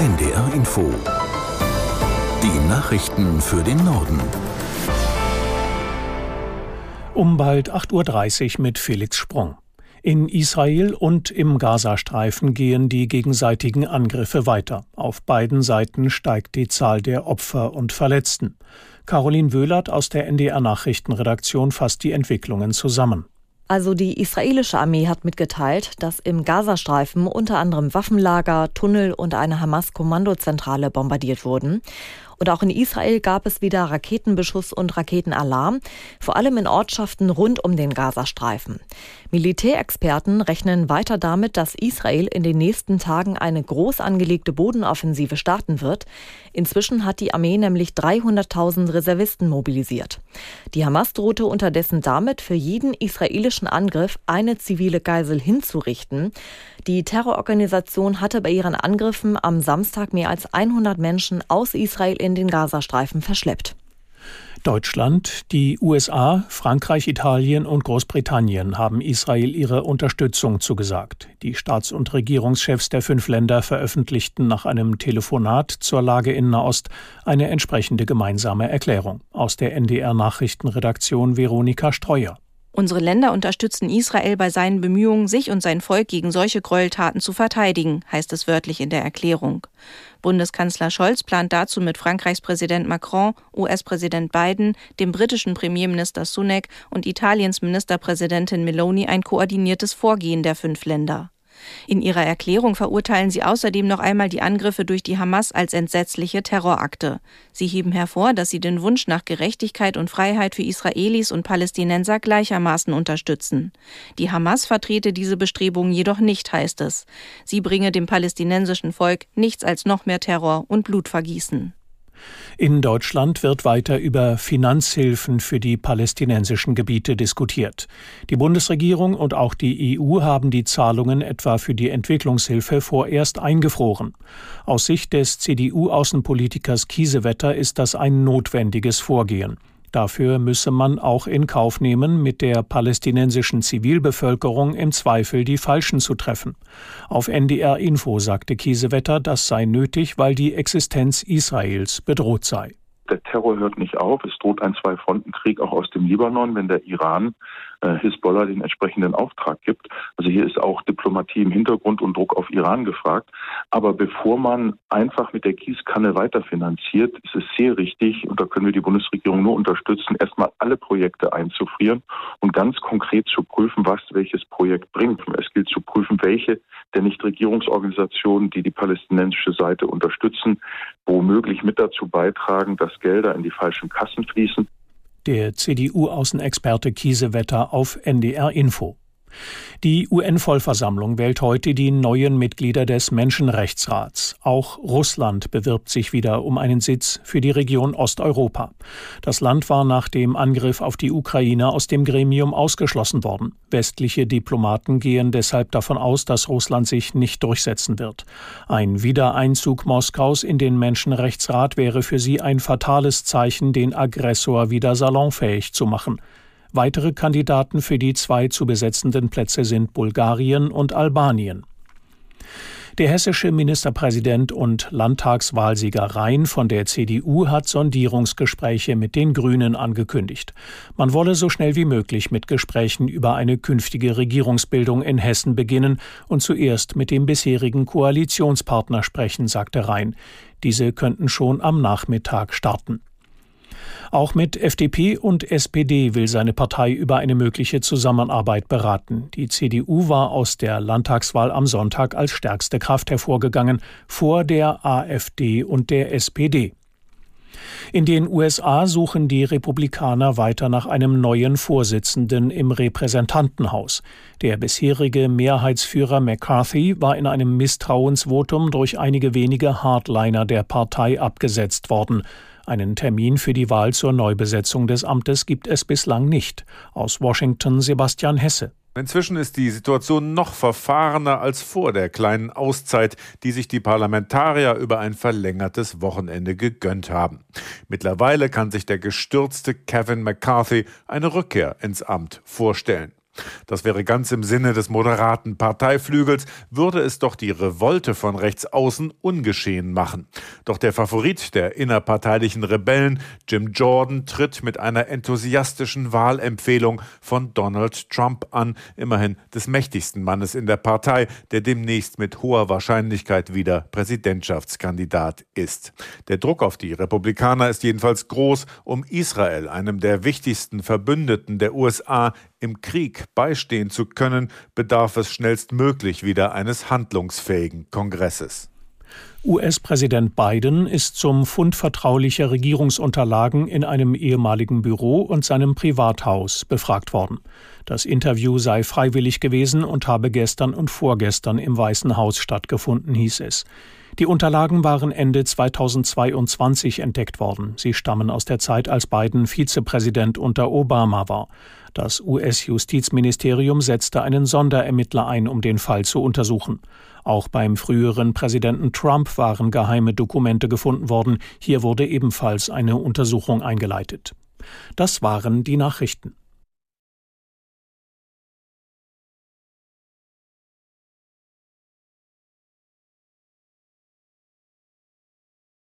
NDR Info. Die Nachrichten für den Norden. Um bald 8.30 Uhr mit Felix Sprung. In Israel und im Gazastreifen gehen die gegenseitigen Angriffe weiter. Auf beiden Seiten steigt die Zahl der Opfer und Verletzten. Caroline Wöhlert aus der NDR Nachrichtenredaktion fasst die Entwicklungen zusammen. Also die israelische Armee hat mitgeteilt, dass im Gazastreifen unter anderem Waffenlager, Tunnel und eine Hamas-Kommandozentrale bombardiert wurden. Und auch in Israel gab es wieder Raketenbeschuss und Raketenalarm, vor allem in Ortschaften rund um den Gazastreifen. Militärexperten rechnen weiter damit, dass Israel in den nächsten Tagen eine groß angelegte Bodenoffensive starten wird. Inzwischen hat die Armee nämlich 300.000 Reservisten mobilisiert. Die Hamas drohte unterdessen damit, für jeden israelischen Angriff eine zivile Geisel hinzurichten. Die Terrororganisation hatte bei ihren Angriffen am Samstag mehr als 100 Menschen aus Israel in den Gazastreifen verschleppt. Deutschland, die USA, Frankreich, Italien und Großbritannien haben Israel ihre Unterstützung zugesagt. Die Staats- und Regierungschefs der fünf Länder veröffentlichten nach einem Telefonat zur Lage in Nahost eine entsprechende gemeinsame Erklärung. Aus der NDR Nachrichtenredaktion Veronika Streuer. Unsere Länder unterstützen Israel bei seinen Bemühungen, sich und sein Volk gegen solche Gräueltaten zu verteidigen, heißt es wörtlich in der Erklärung. Bundeskanzler Scholz plant dazu mit Frankreichs Präsident Macron, US-Präsident Biden, dem britischen Premierminister Sunak und Italiens Ministerpräsidentin Meloni ein koordiniertes Vorgehen der fünf Länder. In ihrer Erklärung verurteilen sie außerdem noch einmal die Angriffe durch die Hamas als entsetzliche Terrorakte. Sie heben hervor, dass sie den Wunsch nach Gerechtigkeit und Freiheit für Israelis und Palästinenser gleichermaßen unterstützen. Die Hamas vertrete diese Bestrebungen jedoch nicht, heißt es. Sie bringe dem palästinensischen Volk nichts als noch mehr Terror und Blutvergießen. In Deutschland wird weiter über Finanzhilfen für die palästinensischen Gebiete diskutiert. Die Bundesregierung und auch die EU haben die Zahlungen etwa für die Entwicklungshilfe vorerst eingefroren. Aus Sicht des CDU-Außenpolitikers Kiesewetter ist das ein notwendiges Vorgehen. Dafür müsse man auch in Kauf nehmen, mit der palästinensischen Zivilbevölkerung im Zweifel die Falschen zu treffen. Auf NDR Info sagte Kiesewetter, das sei nötig, weil die Existenz Israels bedroht sei. Der Terror hört nicht auf. Es droht ein Zwei-Fronten-Krieg auch aus dem Libanon, wenn der Iran äh, Hisbollah den entsprechenden Auftrag gibt. Also hier ist auch Diplomatie im Hintergrund und Druck auf Iran gefragt. Aber bevor man einfach mit der Gießkanne weiterfinanziert, ist es sehr richtig, und da können wir die Bundesregierung nur unterstützen, erstmal alle Projekte einzufrieren und ganz konkret zu prüfen, was welches Projekt bringt. Es gilt zu prüfen, welche der Nichtregierungsorganisationen, die die palästinensische Seite unterstützen, womöglich mit dazu beitragen, dass Gelder in die falschen Kassen fließen der CDU-Außenexperte Kiesewetter auf NDR Info. Die UN-Vollversammlung wählt heute die neuen Mitglieder des Menschenrechtsrats. Auch Russland bewirbt sich wieder um einen Sitz für die Region Osteuropa. Das Land war nach dem Angriff auf die Ukraine aus dem Gremium ausgeschlossen worden. Westliche Diplomaten gehen deshalb davon aus, dass Russland sich nicht durchsetzen wird. Ein Wiedereinzug Moskaus in den Menschenrechtsrat wäre für sie ein fatales Zeichen, den Aggressor wieder salonfähig zu machen. Weitere Kandidaten für die zwei zu besetzenden Plätze sind Bulgarien und Albanien. Der hessische Ministerpräsident und Landtagswahlsieger Rhein von der CDU hat Sondierungsgespräche mit den Grünen angekündigt. Man wolle so schnell wie möglich mit Gesprächen über eine künftige Regierungsbildung in Hessen beginnen und zuerst mit dem bisherigen Koalitionspartner sprechen, sagte Rhein. Diese könnten schon am Nachmittag starten. Auch mit FDP und SPD will seine Partei über eine mögliche Zusammenarbeit beraten. Die CDU war aus der Landtagswahl am Sonntag als stärkste Kraft hervorgegangen, vor der AfD und der SPD. In den USA suchen die Republikaner weiter nach einem neuen Vorsitzenden im Repräsentantenhaus. Der bisherige Mehrheitsführer McCarthy war in einem Misstrauensvotum durch einige wenige Hardliner der Partei abgesetzt worden. Einen Termin für die Wahl zur Neubesetzung des Amtes gibt es bislang nicht. Aus Washington Sebastian Hesse. Inzwischen ist die Situation noch verfahrener als vor der kleinen Auszeit, die sich die Parlamentarier über ein verlängertes Wochenende gegönnt haben. Mittlerweile kann sich der gestürzte Kevin McCarthy eine Rückkehr ins Amt vorstellen. Das wäre ganz im Sinne des moderaten Parteiflügels, würde es doch die Revolte von rechts außen ungeschehen machen. Doch der Favorit der innerparteilichen Rebellen, Jim Jordan, tritt mit einer enthusiastischen Wahlempfehlung von Donald Trump an, immerhin des mächtigsten Mannes in der Partei, der demnächst mit hoher Wahrscheinlichkeit wieder Präsidentschaftskandidat ist. Der Druck auf die Republikaner ist jedenfalls groß, um Israel, einem der wichtigsten Verbündeten der USA, im Krieg beistehen zu können, bedarf es schnellstmöglich wieder eines handlungsfähigen Kongresses. US-Präsident Biden ist zum Fund vertraulicher Regierungsunterlagen in einem ehemaligen Büro und seinem Privathaus befragt worden. Das Interview sei freiwillig gewesen und habe gestern und vorgestern im Weißen Haus stattgefunden, hieß es. Die Unterlagen waren Ende 2022 entdeckt worden. Sie stammen aus der Zeit, als Biden Vizepräsident unter Obama war. Das US-Justizministerium setzte einen Sonderermittler ein, um den Fall zu untersuchen. Auch beim früheren Präsidenten Trump waren geheime Dokumente gefunden worden. Hier wurde ebenfalls eine Untersuchung eingeleitet. Das waren die Nachrichten.